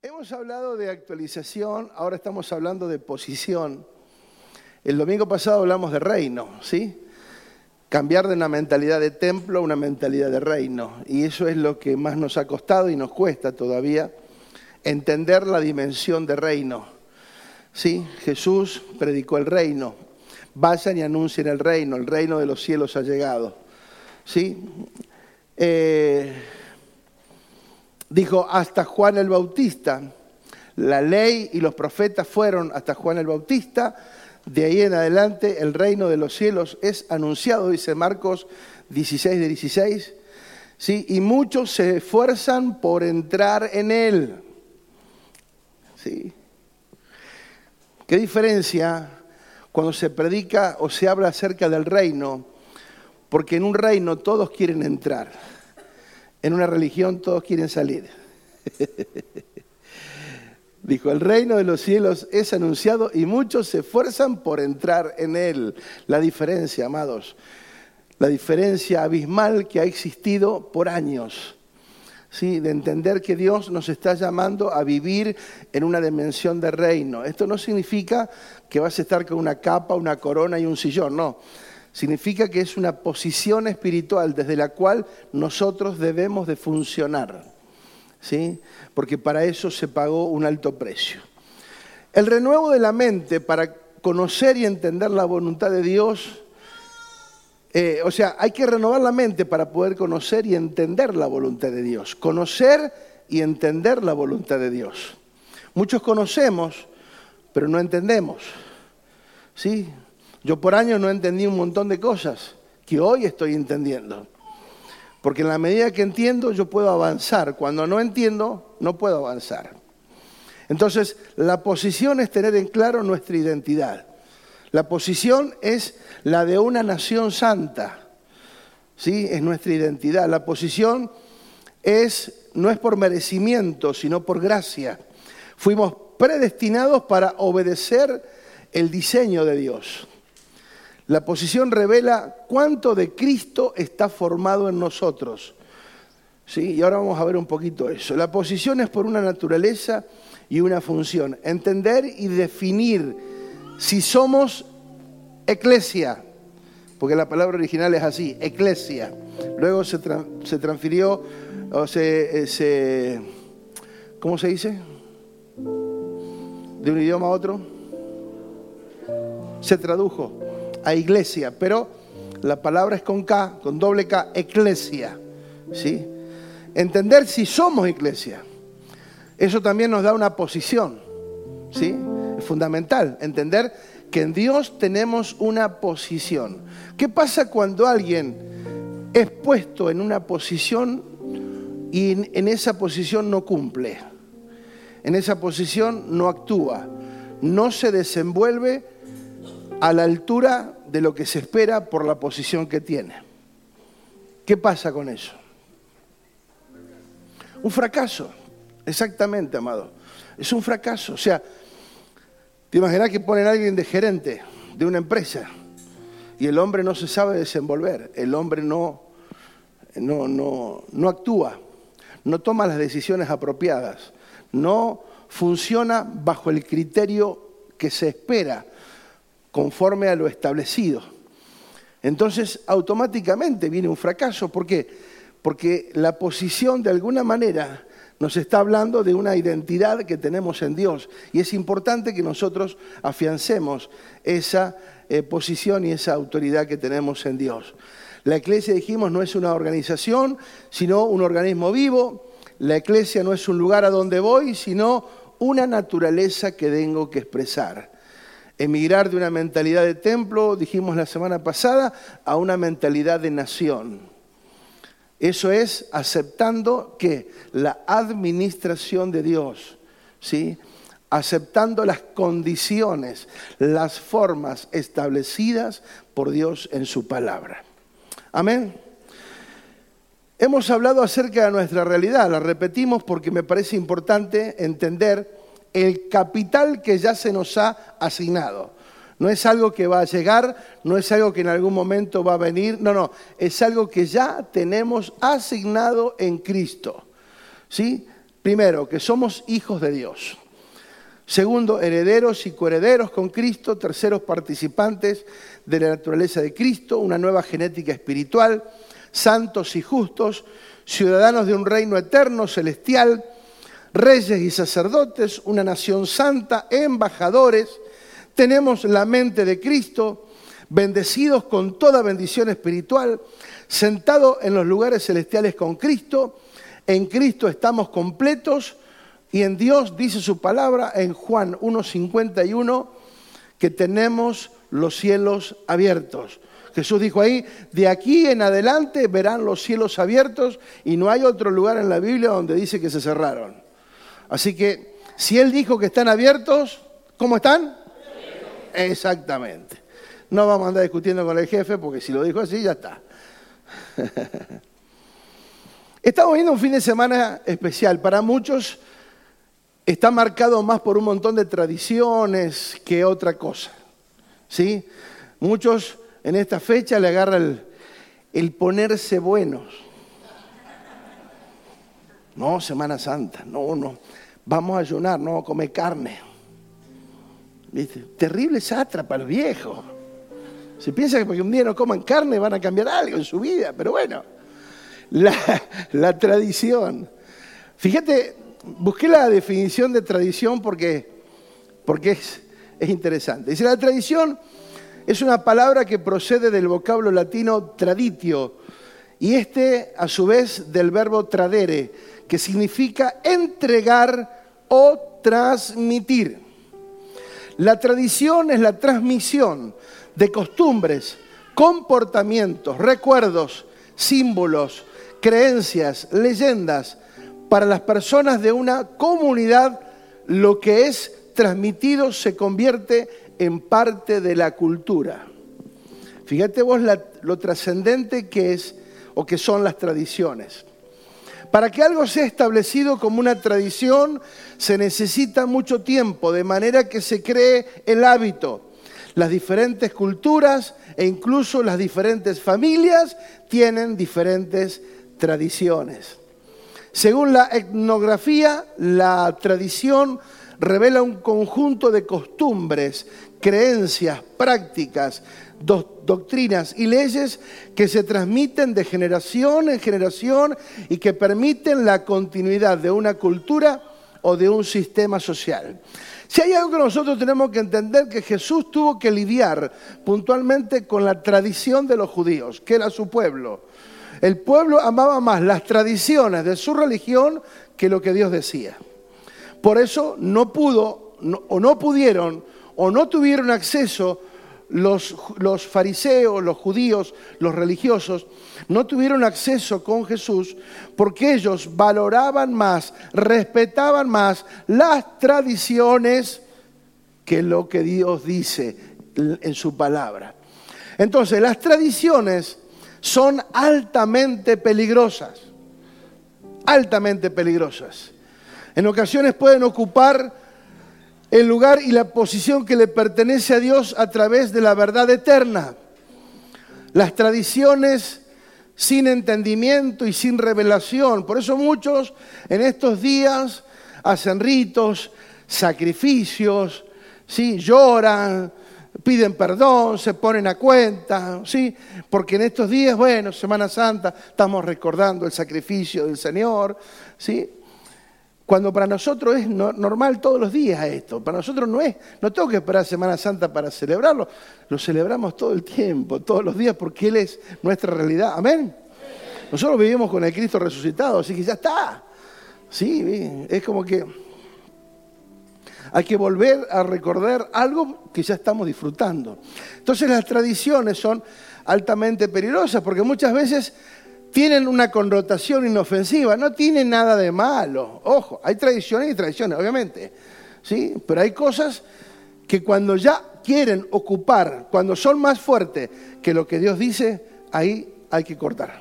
Hemos hablado de actualización, ahora estamos hablando de posición. El domingo pasado hablamos de reino, ¿sí? Cambiar de una mentalidad de templo a una mentalidad de reino. Y eso es lo que más nos ha costado y nos cuesta todavía, entender la dimensión de reino. ¿Sí? Jesús predicó el reino. Vayan y anuncien el reino, el reino de los cielos ha llegado. ¿Sí? Eh, dijo hasta Juan el Bautista. La ley y los profetas fueron hasta Juan el Bautista. De ahí en adelante el reino de los cielos es anunciado, dice Marcos 16 de 16. ¿sí? Y muchos se esfuerzan por entrar en él. ¿Sí? ¿Qué diferencia cuando se predica o se habla acerca del reino? Porque en un reino todos quieren entrar. En una religión todos quieren salir. Dijo, el reino de los cielos es anunciado y muchos se esfuerzan por entrar en él. La diferencia, amados, la diferencia abismal que ha existido por años. ¿sí? de entender que Dios nos está llamando a vivir en una dimensión de reino. Esto no significa que vas a estar con una capa, una corona y un sillón, no significa que es una posición espiritual desde la cual nosotros debemos de funcionar, ¿sí? porque para eso se pagó un alto precio. El renuevo de la mente para conocer y entender la voluntad de Dios, eh, o sea, hay que renovar la mente para poder conocer y entender la voluntad de Dios, conocer y entender la voluntad de Dios. Muchos conocemos, pero no entendemos. ¿Sí? Yo por años no entendí un montón de cosas que hoy estoy entendiendo. Porque en la medida que entiendo yo puedo avanzar. Cuando no entiendo, no puedo avanzar. Entonces, la posición es tener en claro nuestra identidad. La posición es la de una nación santa. ¿Sí? Es nuestra identidad. La posición es no es por merecimiento, sino por gracia. Fuimos predestinados para obedecer el diseño de Dios. La posición revela cuánto de Cristo está formado en nosotros. ¿Sí? Y ahora vamos a ver un poquito eso. La posición es por una naturaleza y una función. Entender y definir si somos eclesia, porque la palabra original es así, eclesia. Luego se, transfirió, o se, eh, se, ¿cómo se dice? De un idioma a otro. Se tradujo a iglesia, pero la palabra es con K, con doble K, eclesia. ¿sí? Entender si somos iglesia. Eso también nos da una posición. ¿sí? Es fundamental entender que en Dios tenemos una posición. ¿Qué pasa cuando alguien es puesto en una posición y en esa posición no cumple? En esa posición no actúa, no se desenvuelve a la altura de lo que se espera por la posición que tiene. ¿Qué pasa con eso? Un fracaso, exactamente, amado. Es un fracaso. O sea, te imaginas que ponen a alguien de gerente de una empresa y el hombre no se sabe desenvolver, el hombre no, no, no, no actúa, no toma las decisiones apropiadas, no funciona bajo el criterio que se espera conforme a lo establecido. Entonces, automáticamente viene un fracaso. ¿Por qué? Porque la posición, de alguna manera, nos está hablando de una identidad que tenemos en Dios. Y es importante que nosotros afiancemos esa eh, posición y esa autoridad que tenemos en Dios. La iglesia, dijimos, no es una organización, sino un organismo vivo. La iglesia no es un lugar a donde voy, sino una naturaleza que tengo que expresar emigrar de una mentalidad de templo, dijimos la semana pasada, a una mentalidad de nación. Eso es aceptando que la administración de Dios, ¿sí? aceptando las condiciones, las formas establecidas por Dios en su palabra. Amén. Hemos hablado acerca de nuestra realidad, la repetimos porque me parece importante entender el capital que ya se nos ha asignado. No es algo que va a llegar, no es algo que en algún momento va a venir, no, no, es algo que ya tenemos asignado en Cristo. ¿Sí? Primero, que somos hijos de Dios. Segundo, herederos y coherederos con Cristo. Terceros, participantes de la naturaleza de Cristo, una nueva genética espiritual. Santos y justos, ciudadanos de un reino eterno, celestial, reyes y sacerdotes, una nación santa, embajadores. Tenemos la mente de Cristo, bendecidos con toda bendición espiritual, sentados en los lugares celestiales con Cristo. En Cristo estamos completos y en Dios dice su palabra en Juan 1.51 que tenemos los cielos abiertos. Jesús dijo ahí, de aquí en adelante verán los cielos abiertos y no hay otro lugar en la Biblia donde dice que se cerraron. Así que si Él dijo que están abiertos, ¿cómo están? Exactamente. No vamos a andar discutiendo con el jefe porque si lo dijo así, ya está. Estamos viendo un fin de semana especial. Para muchos está marcado más por un montón de tradiciones que otra cosa. ¿Sí? Muchos en esta fecha le agarran el, ponerse buenos. No, Semana Santa, no, no. Vamos a ayunar, no, comer carne. ¿Viste? Terrible sátrapa el viejo. Se piensa que porque un día no coman carne van a cambiar algo en su vida, pero bueno, la, la tradición. Fíjate, busqué la definición de tradición porque, porque es, es interesante. Dice, la tradición es una palabra que procede del vocablo latino traditio y este a su vez del verbo tradere, que significa entregar o transmitir. La tradición es la transmisión de costumbres, comportamientos, recuerdos, símbolos, creencias, leyendas, para las personas de una comunidad, lo que es transmitido se convierte en parte de la cultura. Fíjate vos lo trascendente que es o que son las tradiciones. Para que algo sea establecido como una tradición se necesita mucho tiempo, de manera que se cree el hábito. Las diferentes culturas e incluso las diferentes familias tienen diferentes tradiciones. Según la etnografía, la tradición revela un conjunto de costumbres, creencias, prácticas, doctrinas y leyes que se transmiten de generación en generación y que permiten la continuidad de una cultura o de un sistema social. Si hay algo que nosotros tenemos que entender, que Jesús tuvo que lidiar puntualmente con la tradición de los judíos, que era su pueblo. El pueblo amaba más las tradiciones de su religión que lo que Dios decía. Por eso no pudo, o no pudieron, o no tuvieron acceso los, fariseos, los judíos, los religiosos, no tuvieron acceso con Jesús porque ellos valoraban más, respetaban más las tradiciones que lo que Dios dice en su palabra. Entonces, las tradiciones son altamente peligrosas, altamente peligrosas. En ocasiones pueden ocupar el lugar y la posición que le pertenece a Dios a través de la verdad eterna. Las tradiciones sin entendimiento y sin revelación. Por eso muchos en estos días hacen ritos, sacrificios, ¿sí? lloran, piden perdón, se ponen a cuenta, ¿sí? Porque en estos días, bueno, Semana Santa, estamos recordando el sacrificio del Señor, ¿sí? Cuando para nosotros es normal todos los días esto, para nosotros no es, no tengo que esperar Semana Santa para celebrarlo, lo celebramos todo el tiempo, todos los días, porque Él es nuestra realidad, amén. Nosotros vivimos con el Cristo resucitado, así que ya está, sí, es como que hay que volver a recordar algo que ya estamos disfrutando. Entonces las tradiciones son altamente peligrosas porque muchas veces tienen una connotación inofensiva, no tienen nada de malo. Ojo, hay tradiciones y tradiciones, obviamente. ¿sí? Pero hay cosas que cuando ya quieren ocupar, cuando son más fuertes que lo que Dios dice, ahí hay que cortar.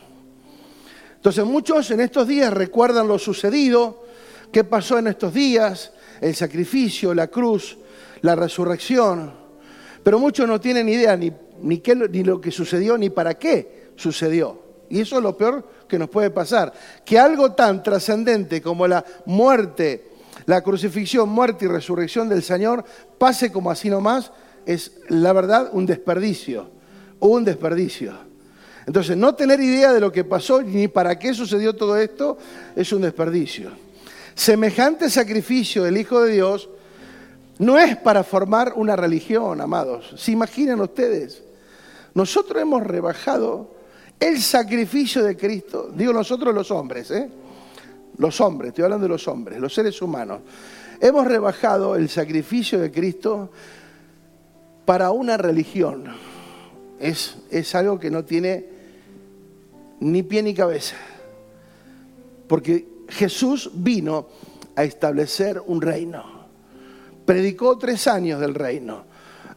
Entonces muchos en estos días recuerdan lo sucedido, qué pasó en estos días, el sacrificio, la cruz, la resurrección. Pero muchos no tienen idea ni, ni, qué, ni lo que sucedió ni para qué sucedió. Y eso es lo peor que nos puede pasar. Que algo tan trascendente como la muerte, la crucifixión, muerte y resurrección del Señor pase como así nomás, es la verdad un desperdicio. Un desperdicio. Entonces, no tener idea de lo que pasó ni para qué sucedió todo esto es un desperdicio. Semejante sacrificio del Hijo de Dios no es para formar una religión, amados. ¿Se imaginan ustedes? Nosotros hemos rebajado el sacrificio de Cristo, digo nosotros los hombres, ¿eh? los hombres, estoy hablando de los hombres, los seres humanos, hemos rebajado el sacrificio de Cristo para una religión. Es, es algo que no tiene ni pie ni cabeza, porque Jesús vino a establecer un reino, predicó tres años del reino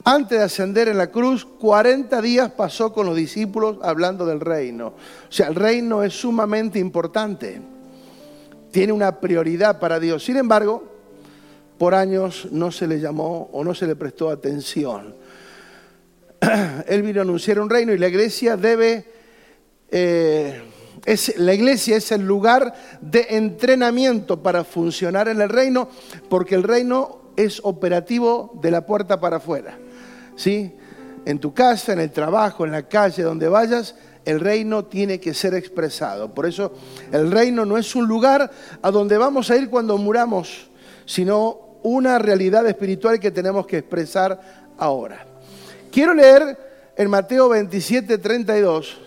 antes de ascender en la cruz, 40 días pasó con los discípulos hablando del reino. O sea, el reino es sumamente importante. Tiene una prioridad para Dios. Sin embargo, por años no se le llamó o no se le prestó atención. Él vino a anunciar un reino y la iglesia debe... Eh, es, la iglesia es el lugar de entrenamiento para funcionar en el reino, porque el reino es operativo de la puerta para afuera. ¿Sí? En tu casa, en el trabajo, en la calle, donde vayas, el reino tiene que ser expresado. Por eso el reino no es un lugar a donde vamos a ir cuando muramos, sino una realidad espiritual que tenemos que expresar ahora. Quiero leer en Mateo 27, 32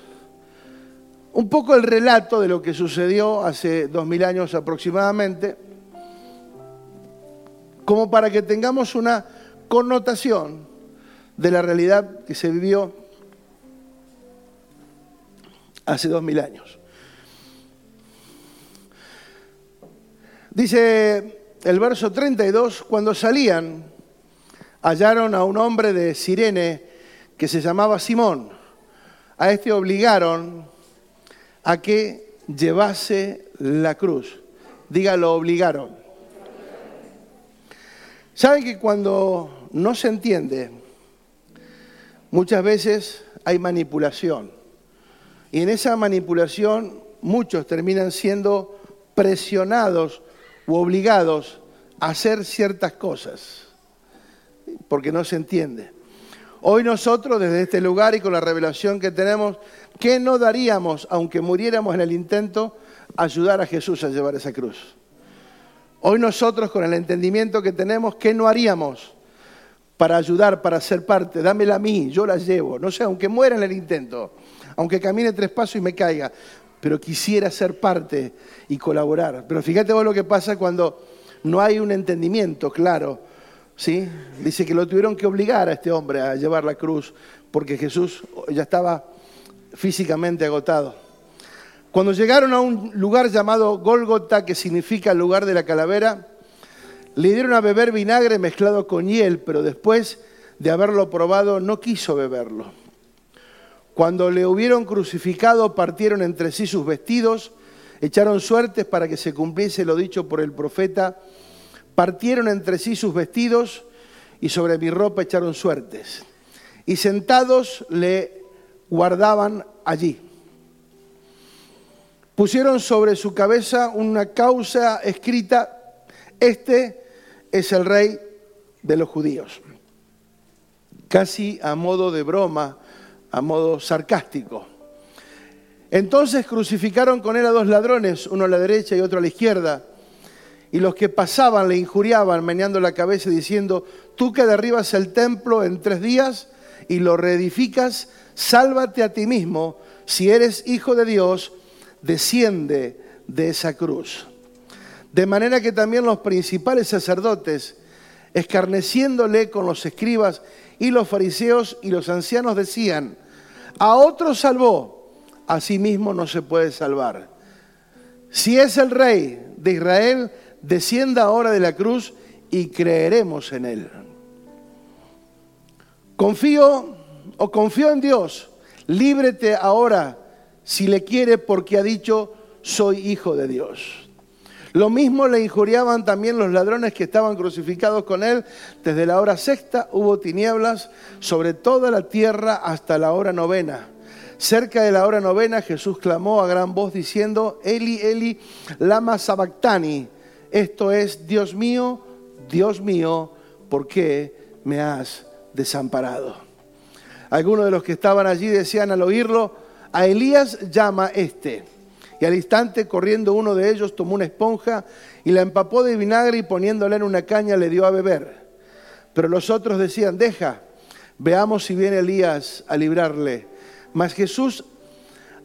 un poco el relato de lo que sucedió hace dos mil años aproximadamente, como para que tengamos una connotación de la realidad que se vivió hace dos mil años. Dice el verso 32, cuando salían, hallaron a un hombre de Sirene que se llamaba Simón. A este obligaron a que llevase la cruz. Diga, lo obligaron. ¿Saben que cuando no se entiende muchas veces hay manipulación. Y en esa manipulación muchos terminan siendo presionados u obligados a hacer ciertas cosas, porque no se entiende. Hoy nosotros, desde este lugar y con la revelación que tenemos, ¿qué no daríamos, aunque muriéramos en el intento, ayudar a Jesús a llevar esa cruz? Hoy nosotros, con el entendimiento que tenemos, ¿qué no haríamos para ayudar, para ser parte, dámela a mí, yo la llevo. No sé, aunque muera en el intento, aunque camine tres pasos y me caiga, pero quisiera ser parte y colaborar. Pero fíjate vos lo que pasa cuando no hay un entendimiento claro. ¿sí? Dice que lo tuvieron que obligar a este hombre a llevar la cruz porque Jesús ya estaba físicamente agotado. Cuando llegaron a un lugar llamado Gólgota, que significa lugar de la calavera, le dieron a beber vinagre mezclado con hiel, pero después de haberlo probado no quiso beberlo. Cuando le hubieron crucificado, partieron entre sí sus vestidos, echaron suertes para que se cumpliese lo dicho por el profeta, partieron entre sí sus vestidos y sobre mi ropa echaron suertes. Y sentados le guardaban allí. Pusieron sobre su cabeza una causa escrita, este es el rey de los judíos. Casi a modo de broma, a modo sarcástico. Entonces crucificaron con él a dos ladrones, uno a la derecha y otro a la izquierda. Y los que pasaban le injuriaban, meneando la cabeza y diciendo, tú que derribas el templo en tres días y lo reedificas, sálvate a ti mismo. Si eres hijo de Dios, desciende de esa cruz. De manera que también los principales sacerdotes, escarneciéndole con los escribas y los fariseos y los ancianos, decían, a otro salvó, a sí mismo no se puede salvar. Si es el rey de Israel, descienda ahora de la cruz y creeremos en él. Confío o confío en Dios, líbrete ahora si le quiere porque ha dicho, soy hijo de Dios. Lo mismo le injuriaban también los ladrones que estaban crucificados con él. Desde la hora sexta hubo tinieblas sobre toda la tierra hasta la hora novena. Cerca de la hora novena Jesús clamó a gran voz diciendo, Eli, Eli, lama sabactani. Esto es, Dios mío, Dios mío, ¿por qué me has desamparado? Algunos de los que estaban allí decían al oírlo, a Elías llama este. Y al instante, corriendo uno de ellos, tomó una esponja y la empapó de vinagre y poniéndola en una caña le dio a beber. Pero los otros decían, deja, veamos si viene Elías a librarle. Mas Jesús,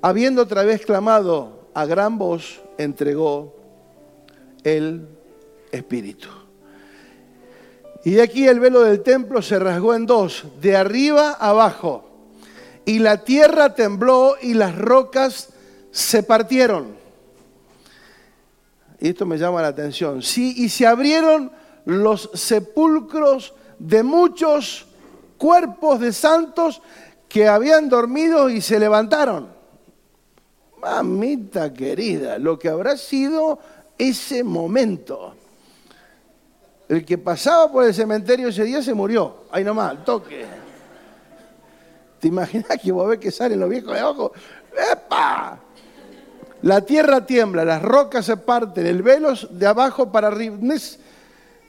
habiendo otra vez clamado a gran voz, entregó el Espíritu. Y aquí el velo del templo se rasgó en dos, de arriba abajo. Y la tierra tembló y las rocas se partieron. Y esto me llama la atención. Sí, y se abrieron los sepulcros de muchos cuerpos de santos que habían dormido y se levantaron. Mamita querida, lo que habrá sido ese momento. El que pasaba por el cementerio ese día se murió. Ahí nomás, toque. ¿Te imaginas que vos ves que salen los viejos de abajo? ¡Epa! La tierra tiembla, las rocas se parten, el velo de abajo para arriba.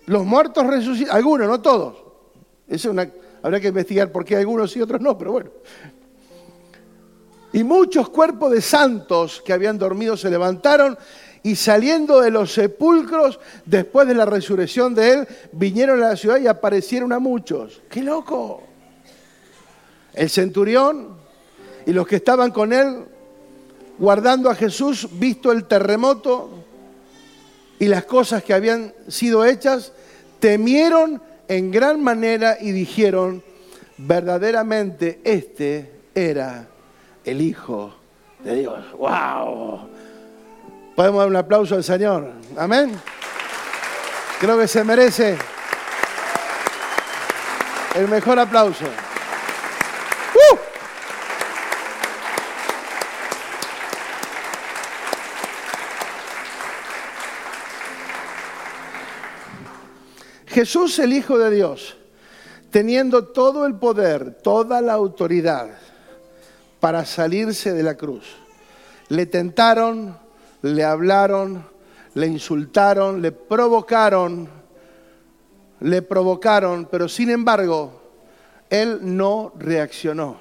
Los muertos resucitan, algunos, no todos. Habrá que investigar por qué algunos y otros no, pero bueno. Y muchos cuerpos de santos que habían dormido se levantaron y saliendo de los sepulcros, después de la resurrección de él, vinieron a la ciudad y aparecieron a muchos. ¡Qué loco! El centurión y los que estaban con él guardando a Jesús, visto el terremoto y las cosas que habían sido hechas, temieron en gran manera y dijeron, verdaderamente este era el Hijo de Dios. ¡Wow! Podemos dar un aplauso al Señor. Amén. Creo que se merece el mejor aplauso. Jesús el Hijo de Dios, teniendo todo el poder, toda la autoridad para salirse de la cruz, le tentaron, le hablaron, le insultaron, le provocaron, le provocaron, pero sin embargo, él no reaccionó.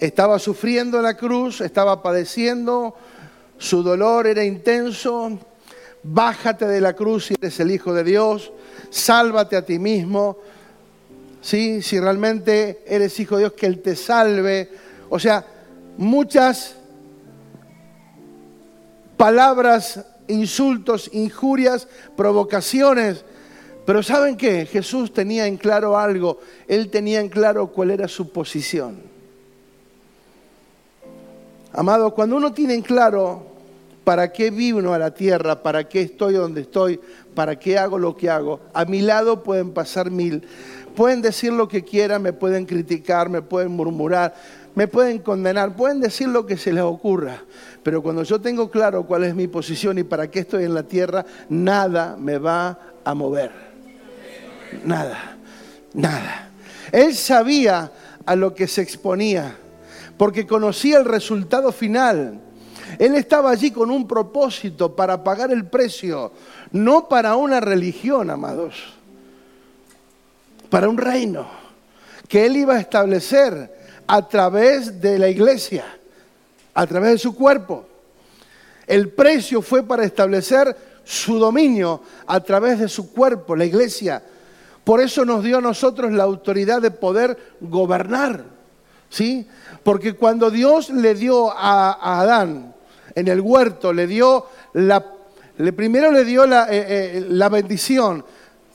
Estaba sufriendo en la cruz, estaba padeciendo, su dolor era intenso, bájate de la cruz si eres el Hijo de Dios, sálvate a ti mismo, ¿sí? si realmente eres hijo de Dios, que Él te salve. O sea, muchas palabras, insultos, injurias, provocaciones. Pero ¿saben qué? Jesús tenía en claro algo. Él tenía en claro cuál era su posición. Amado, cuando uno tiene en claro para qué vivo a la tierra, para qué estoy donde estoy, para qué hago lo que hago. A mi lado pueden pasar mil. Pueden decir lo que quieran, me pueden criticar, me pueden murmurar, me pueden condenar, pueden decir lo que se les ocurra. Pero cuando yo tengo claro cuál es mi posición y para qué estoy en la tierra, nada me va a mover. Nada, nada. Él sabía a lo que se exponía, porque conocía el resultado final. Él estaba allí con un propósito para pagar el precio, no para una religión, amados, para un reino que Él iba a establecer a través de la iglesia, a través de su cuerpo. El precio fue para establecer su dominio a través de su cuerpo, la iglesia. Por eso nos dio a nosotros la autoridad de poder gobernar. ¿Sí? Porque cuando Dios le dio a, Adán en el huerto, le dio la, primero le dio la, eh, eh, la bendición.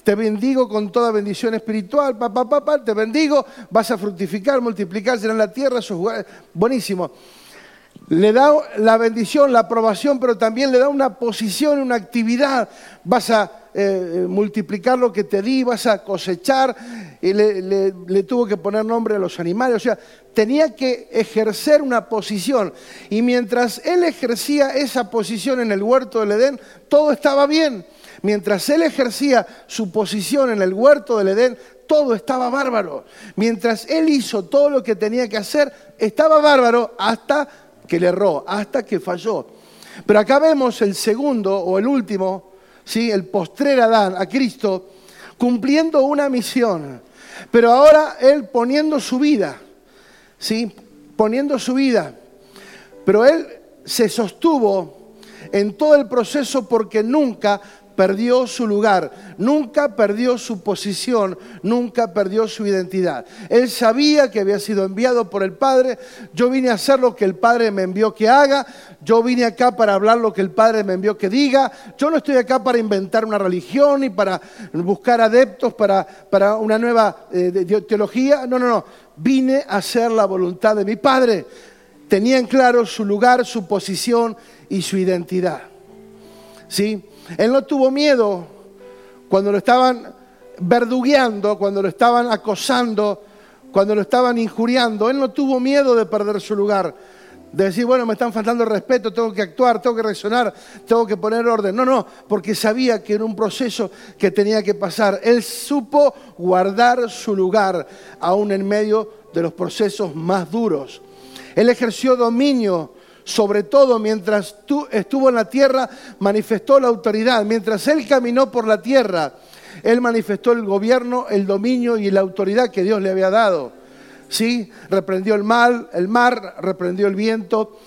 Te bendigo con toda bendición espiritual, papá, papá, te bendigo, vas a fructificar, multiplicarse en la tierra, buenísimo. Le da la bendición, la aprobación, pero también le da una posición, una actividad. Vas a eh, multiplicar lo que te di, vas a cosechar. Y le, le, tuvo que poner nombre a los animales. O sea, tenía que ejercer una posición. Y mientras él ejercía esa posición en el huerto del Edén, todo estaba bien. Mientras él ejercía su posición en el huerto del Edén, todo estaba bárbaro. Mientras él hizo todo lo que tenía que hacer, estaba bárbaro hasta que le erró, hasta que falló. Pero acá vemos el segundo o el último, ¿sí? el postrer Adán, a Cristo, cumpliendo una misión. Pero ahora él poniendo su vida, ¿sí? poniendo su vida. Pero él se sostuvo en todo el proceso porque nunca perdió su lugar, nunca perdió su posición, nunca perdió su identidad. Él sabía que había sido enviado por el Padre, yo vine a hacer lo que el Padre me envió que haga, yo vine acá para hablar lo que el Padre me envió que diga, yo no estoy acá para inventar una religión ni para buscar adeptos para, para una nueva eh, teología, no, no, no, vine a hacer la voluntad de mi Padre. Tenía en claro su lugar, su posición y su identidad. ¿Sí? Él no tuvo miedo cuando lo estaban verdugueando, cuando lo estaban acosando, cuando lo estaban injuriando. Él no tuvo miedo de perder su lugar, de decir, bueno, me están faltando respeto, tengo que actuar, tengo que reaccionar, tengo que poner orden. No, no, porque sabía que era un proceso que tenía que pasar. Él supo guardar su lugar aún en medio de los procesos más duros. Él ejerció dominio sobre todo mientras tú estuvo en la tierra, manifestó la autoridad. Mientras él caminó por la tierra, él manifestó el gobierno, el dominio y la autoridad que Dios le había dado. ¿Sí? Reprendió el mal, el mar, reprendió el viento,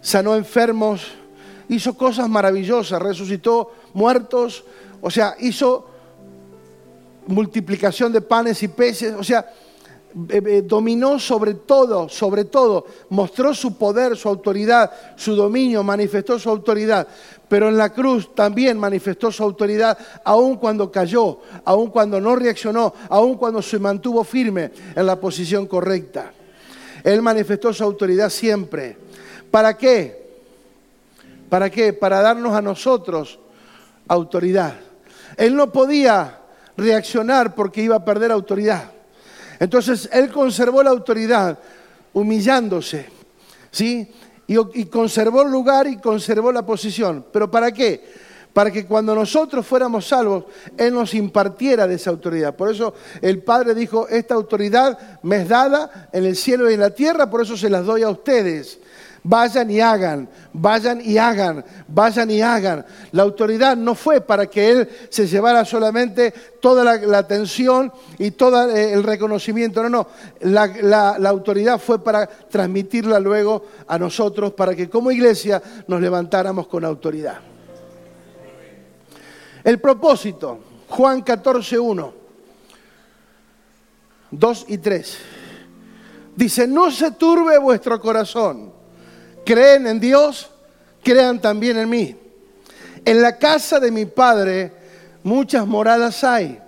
sanó enfermos, hizo cosas maravillosas, resucitó muertos, o sea, hizo multiplicación de panes y peces, o sea, eh, eh, dominó sobre todo, sobre todo, mostró su poder, su autoridad, su dominio, manifestó su autoridad, pero en la cruz también manifestó su autoridad, aun cuando cayó, aun cuando no reaccionó, aun cuando se mantuvo firme en la posición correcta. Él manifestó su autoridad siempre. ¿Para qué? ¿Para qué? Para darnos a nosotros autoridad. Él no podía reaccionar porque iba a perder autoridad. Entonces él conservó la autoridad humillándose, ¿sí? Y, conservó el lugar y conservó la posición. ¿Pero para qué? Para que cuando nosotros fuéramos salvos, Él nos impartiera de esa autoridad. Por eso el Padre dijo, esta autoridad me es dada en el cielo y en la tierra, por eso se las doy a ustedes. Vayan y hagan, vayan y hagan, vayan y hagan. La autoridad no fue para que él se llevara solamente toda la, atención y todo eh, el reconocimiento, no, no. La, la autoridad fue para transmitirla luego a nosotros, para que como iglesia nos levantáramos con autoridad. El propósito, Juan 14, 1, 2 y 3. Dice, no se turbe vuestro corazón creen en Dios, crean también en mí. En la casa de mi Padre muchas moradas hay.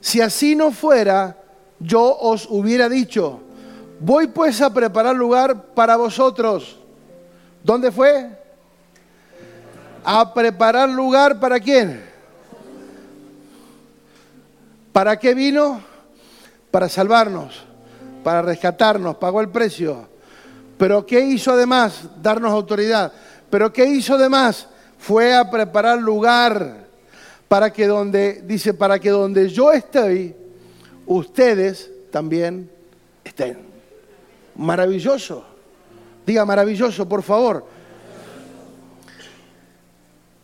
Si así no fuera, yo os hubiera dicho, voy pues a preparar lugar para vosotros. ¿Dónde fue? A preparar lugar para quién? ¿Para qué vino? Para salvarnos, para rescatarnos, pagó el precio pero ¿qué hizo además? Darnos autoridad. Pero ¿qué hizo además? Fue a preparar lugar para que donde, dice, para que donde yo estoy, ustedes también estén. Maravilloso. Diga maravilloso, por favor.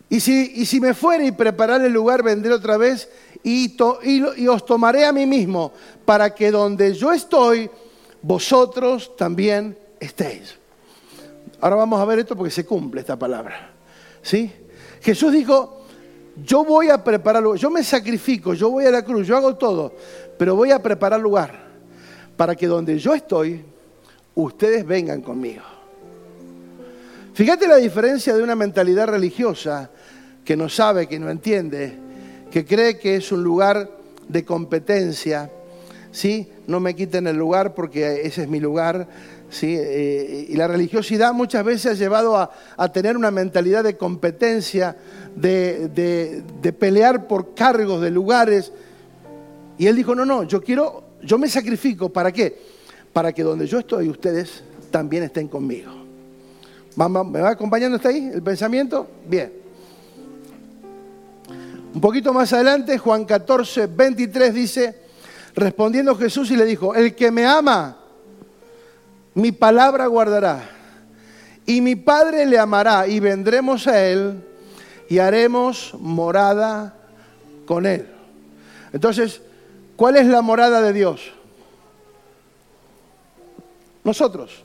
Y si, y si me fuera y preparar el lugar, vendré otra vez y, y os tomaré a mí mismo, para que donde yo estoy, vosotros también estéis. Ahora vamos a ver esto porque se cumple esta palabra. ¿Sí? Jesús dijo, yo voy a preparar lugar, yo me sacrifico, yo voy a la cruz, yo hago todo, pero voy a preparar lugar para que donde yo estoy, ustedes vengan conmigo. Fíjate la diferencia de una mentalidad religiosa que no sabe, que no entiende, que cree que es un lugar de competencia, ¿sí? No me quiten el lugar porque ese es mi lugar, ¿sí? Eh, y la religiosidad muchas veces ha llevado a, tener una mentalidad de competencia, de, de, pelear por cargos, de lugares. Y él dijo, no, no, yo quiero, yo me sacrifico, ¿para qué? Para que donde yo estoy ustedes también estén conmigo. ¿Me va acompañando hasta ahí el pensamiento? Bien. Un poquito más adelante, Juan 14, 23 dice, respondiendo Jesús y le dijo, el que me ama, mi palabra guardará, y mi Padre le amará, y vendremos a él y haremos morada con él. Entonces, ¿cuál es la morada de Dios? Nosotros.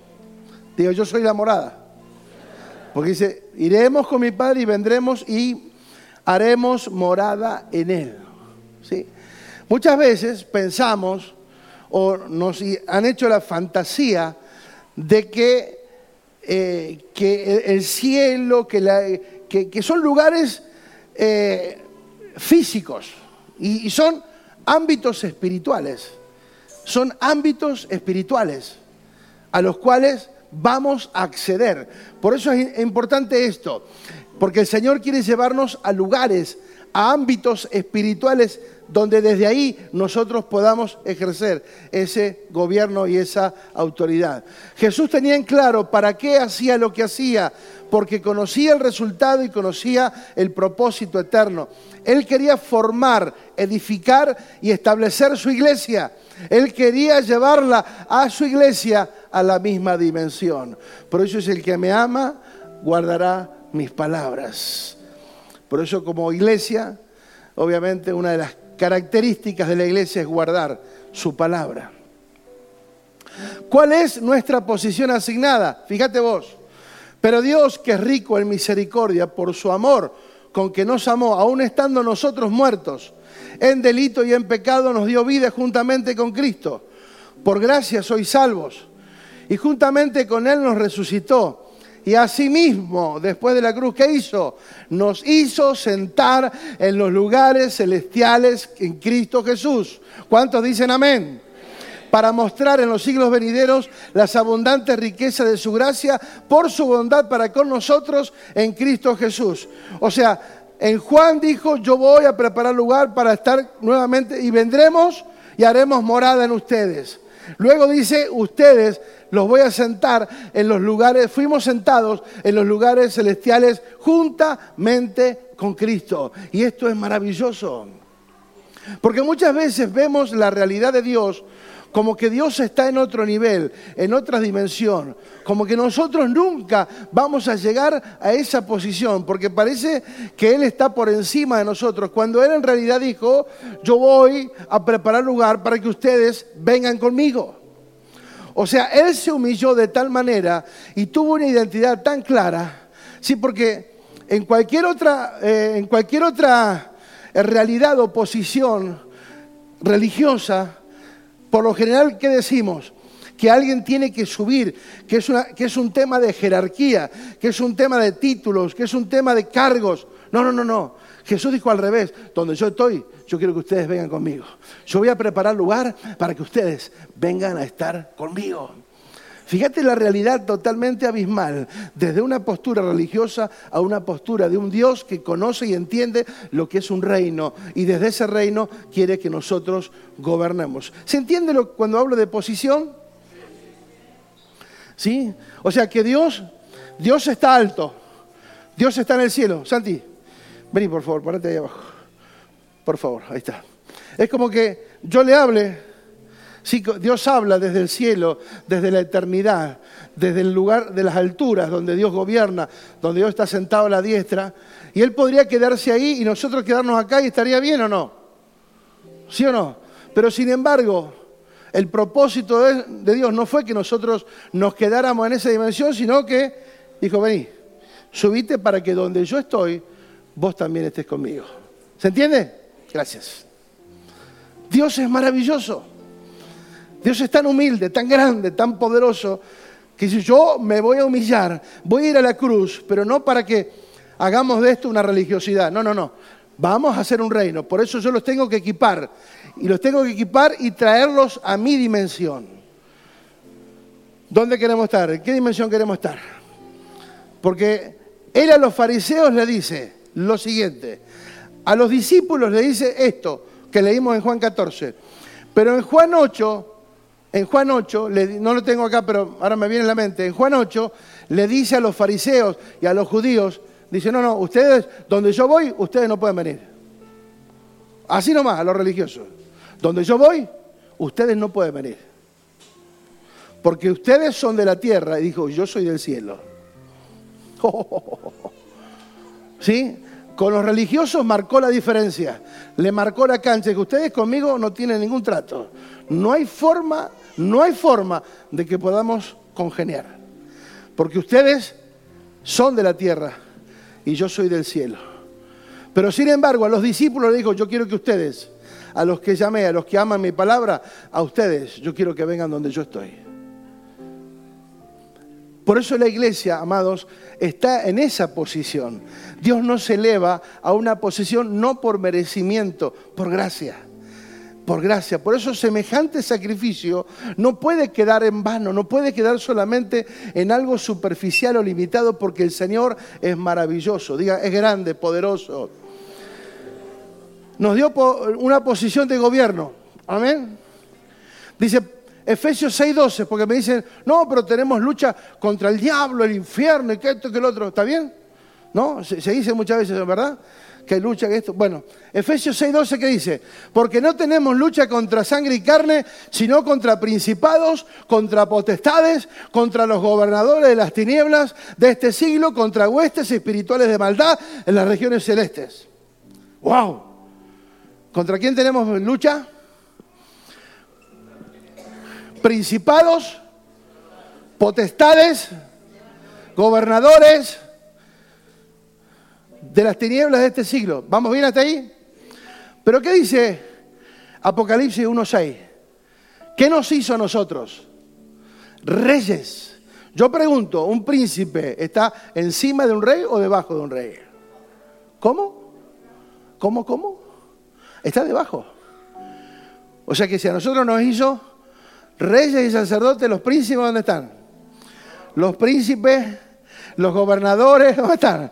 Digo, yo soy la morada. Porque dice, iremos con mi Padre y vendremos y haremos morada en Él. ¿Sí? Muchas veces pensamos o nos han hecho la fantasía de que, eh, que el cielo, que, la, que, son lugares eh, físicos y son ámbitos espirituales. Son ámbitos espirituales a los cuales vamos a acceder. Por eso es importante esto, porque el Señor quiere llevarnos a lugares, a ámbitos espirituales donde desde ahí nosotros podamos ejercer ese gobierno y esa autoridad. Jesús tenía en claro para qué hacía lo que hacía, porque conocía el resultado y conocía el propósito eterno. Él quería formar, edificar y establecer su iglesia. Él quería llevarla a su iglesia a la misma dimensión. Por eso es el que me ama, guardará mis palabras. Por eso como iglesia, obviamente una de las características de la iglesia es guardar su palabra. ¿Cuál es nuestra posición asignada? Fíjate vos. Pero Dios, que es rico en misericordia por su amor, con que nos amó, aun estando nosotros muertos, en delito y en pecado, nos dio vida juntamente con Cristo. Por gracia sois salvos. Y juntamente con Él nos resucitó y asimismo, después de la cruz, ¿qué hizo? Nos hizo sentar en los lugares celestiales en Cristo Jesús. ¿Cuántos dicen amén? Para mostrar en los siglos venideros las abundantes riquezas de su gracia por su bondad para con nosotros en Cristo Jesús. O sea, en Juan dijo, yo voy a preparar lugar para estar nuevamente y vendremos y haremos morada en ustedes. Luego dice, ustedes los voy a sentar en los lugares, fuimos sentados en los lugares celestiales juntamente con Cristo. Y esto es maravilloso. Porque muchas veces vemos la realidad de Dios como que Dios está en otro nivel, en otra dimensión, como que nosotros nunca vamos a llegar a esa posición, porque parece que Él está por encima de nosotros, cuando Él en realidad dijo, yo voy a preparar lugar para que ustedes vengan conmigo. O sea, él se humilló de tal manera y tuvo una identidad tan clara, sí, porque en cualquier otra, eh, en cualquier otra eh, realidad o posición religiosa, por lo general, ¿qué decimos? Que alguien tiene que subir, que es, que es un tema de jerarquía, que es un tema de títulos, que es un tema de cargos. No, no, no, no. Jesús dijo al revés, donde yo estoy, yo quiero que ustedes vengan conmigo. Yo voy a preparar lugar para que ustedes vengan a estar conmigo. Fíjate la realidad totalmente abismal, desde una postura religiosa a una postura de un Dios que conoce y entiende lo que es un reino y desde ese reino quiere que nosotros gobernemos. ¿Se entiende lo, cuando hablo de posición? ¿Sí? O sea que Dios, Dios está alto, Dios está en el cielo. Santi, vení por favor, párate ahí abajo. Por favor, ahí está. Es como que yo le hable, sí, Dios habla desde el cielo, desde la eternidad, desde el lugar de las alturas donde Dios gobierna, donde Dios está sentado a la diestra, y Él podría quedarse ahí y nosotros quedarnos acá y estaría bien o no. ¿Sí o no? Pero sin embargo, el propósito de, de Dios no fue que nosotros nos quedáramos en esa dimensión, sino que dijo, vení, subite para que donde yo estoy, vos también estés conmigo. ¿Se entiende? Gracias. Dios es maravilloso. Dios es tan humilde, tan grande, tan poderoso, que si yo me voy a humillar, voy a ir a la cruz, pero no para que hagamos de esto una religiosidad. No, no, no. Vamos a hacer un reino. Por eso yo los tengo que equipar. Y los tengo que equipar y traerlos a mi dimensión. ¿Dónde queremos estar? ¿En qué dimensión queremos estar? Porque él a los fariseos le dice lo siguiente. A los discípulos le dice esto que leímos en Juan 14. Pero en Juan 8, en Juan 8, no lo tengo acá, pero ahora me viene en la mente, en Juan 8 le dice a los fariseos y a los judíos, dice, no, no, ustedes, donde yo voy, ustedes no pueden venir. Así nomás, a los religiosos. Donde yo voy, ustedes no pueden venir. Porque ustedes son de la tierra y dijo, yo soy del cielo. ¿Sí? Con los religiosos marcó la diferencia. Le marcó la cancha que ustedes conmigo no tienen ningún trato. No hay forma, no hay forma de que podamos congeniar. Porque ustedes son de la tierra y yo soy del cielo. Pero sin embargo, a los discípulos les dijo, yo quiero que ustedes, a los que llamé, a los que aman mi palabra, a ustedes, yo quiero que vengan donde yo estoy. Por eso la iglesia, amados, está en esa posición. Dios no se eleva a una posición no por merecimiento, por gracia. Por gracia. Por eso semejante sacrificio no puede quedar en vano, no puede quedar solamente en algo superficial o limitado, porque el Señor es maravilloso. Diga, es grande, poderoso. Nos dio una posición de gobierno. Amén. Dice, Efesios 6:12, porque me dicen, no, pero tenemos lucha contra el diablo, el infierno y que esto, que el otro. ¿Está bien? ¿No? Se, dice muchas veces, ¿verdad? Que lucha, que esto. Bueno, Efesios 6:12, ¿qué dice? Porque no tenemos lucha contra sangre y carne, sino contra principados, contra potestades, contra los gobernadores de las tinieblas de este siglo, contra huestes espirituales de maldad en las regiones celestes. ¡Wow! ¿Contra quién tenemos lucha? principados, potestades, gobernadores de las tinieblas de este siglo. ¿Vamos bien hasta ahí? Pero ¿qué dice Apocalipsis 1.6? ¿Qué nos hizo a nosotros? Reyes. Yo pregunto, ¿un príncipe está encima de un rey o debajo de un rey? ¿Cómo? ¿Cómo, cómo? Está debajo. O sea que si a nosotros nos hizo Reyes y sacerdotes, los príncipes, ¿dónde están? Los príncipes, los gobernadores, ¿dónde están?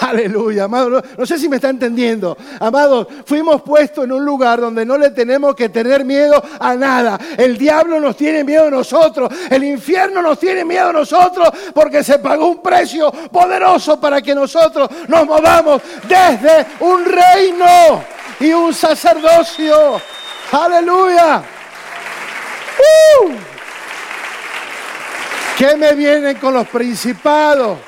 Aleluya, amado. No, sé si me está entendiendo. Amados, fuimos puestos en un lugar donde no le tenemos que tener miedo a nada. El diablo nos tiene miedo a nosotros. El infierno nos tiene miedo a nosotros porque se pagó un precio poderoso para que nosotros nos movamos desde un reino y un sacerdocio. Aleluya. ¡Uh! ¿Qué me vienen con los principados?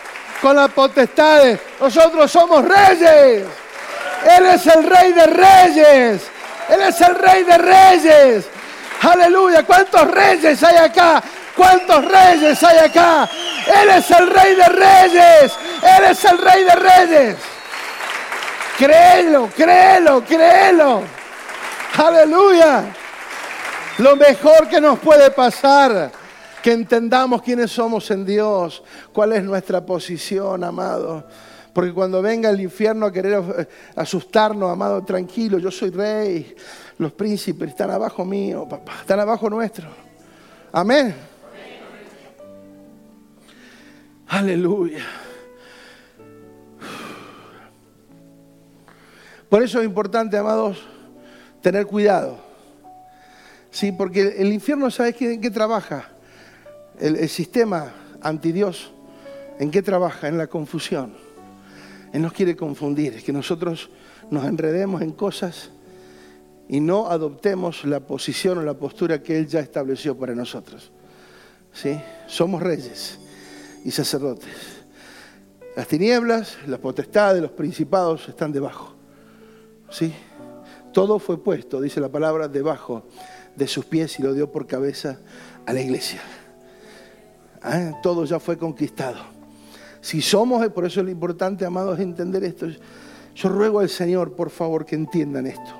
Con las potestades. Nosotros somos reyes. Él es el rey de reyes. Él es el rey de reyes. Aleluya. ¿Cuántos reyes hay acá? ¿Cuántos reyes hay acá? Él es el rey de reyes. Él es el rey de reyes. Créelo, créelo, créelo. Aleluya. Lo mejor que nos puede pasar, que entendamos quiénes somos en Dios, cuál es nuestra posición, amado. Porque cuando venga el infierno a querer asustarnos, amado, tranquilo, yo soy rey. Los príncipes están abajo mío, papá, están abajo nuestro. Amén. Aleluya. Por eso es importante, amados, tener cuidado. Sí, porque el infierno, ¿sabes en qué trabaja? El, sistema antidios, ¿en qué trabaja? En la confusión. Él nos quiere confundir, es que nosotros nos enredemos en cosas y no adoptemos la posición o la postura que Él ya estableció para nosotros. ¿Sí? Somos reyes y sacerdotes. Las tinieblas, las potestades, los principados están debajo. ¿Sí? Todo fue puesto, dice la palabra, debajo de sus pies y lo dio por cabeza a la iglesia. Ah, todo ya fue conquistado. Si somos, por eso es lo importante, amados, entender esto. Yo ruego al Señor, por favor, que entiendan esto.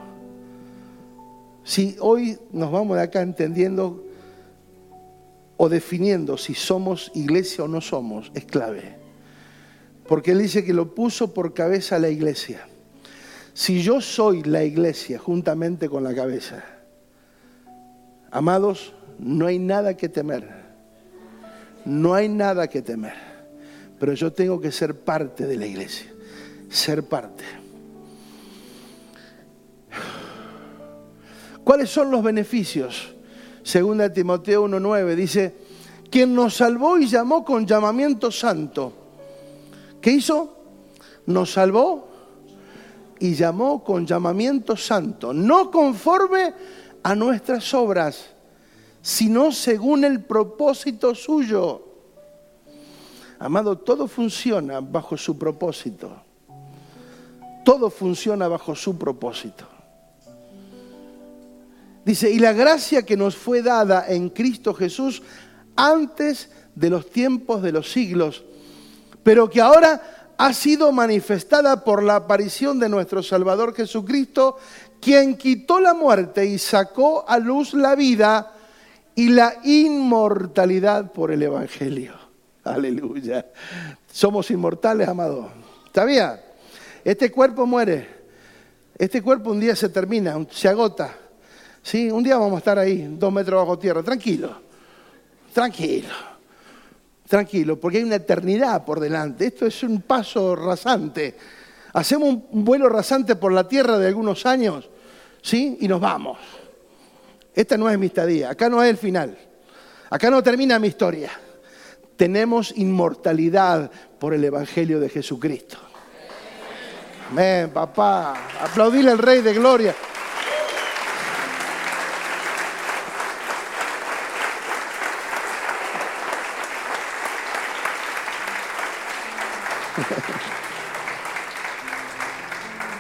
Si hoy nos vamos de acá entendiendo o definiendo si somos iglesia o no somos, es clave. Porque Él dice que lo puso por cabeza la iglesia. Si yo soy la iglesia juntamente con la cabeza, Amados, no hay nada que temer. No hay nada que temer. Pero yo tengo que ser parte de la iglesia. Ser parte. ¿Cuáles son los beneficios? Segunda Timoteo 1.9 dice, quien nos salvó y llamó con llamamiento santo. ¿Qué hizo? Nos salvó y llamó con llamamiento santo, no conforme a nuestras obras, sino según el propósito suyo. Amado, todo funciona bajo su propósito. Todo funciona bajo su propósito. Dice, y la gracia que nos fue dada en Cristo Jesús antes de los tiempos de los siglos, pero que ahora ha sido manifestada por la aparición de nuestro Salvador Jesucristo, quien quitó la muerte y sacó a luz la vida y la inmortalidad por el Evangelio. Aleluya. Somos inmortales, amado. ¿Sabía? Este cuerpo muere. Este cuerpo un día se termina, se agota. ¿Sí? Un día vamos a estar ahí, dos metros bajo tierra. Tranquilo. Tranquilo. Tranquilo, porque hay una eternidad por delante. Esto es un paso rasante. Hacemos un vuelo rasante por la tierra de algunos años, ¿sí? Y nos vamos. Esta no es mi estadía, acá no es el final. Acá no termina mi historia. Tenemos inmortalidad por el Evangelio de Jesucristo. Amén, papá. Aplaudirle al Rey de Gloria.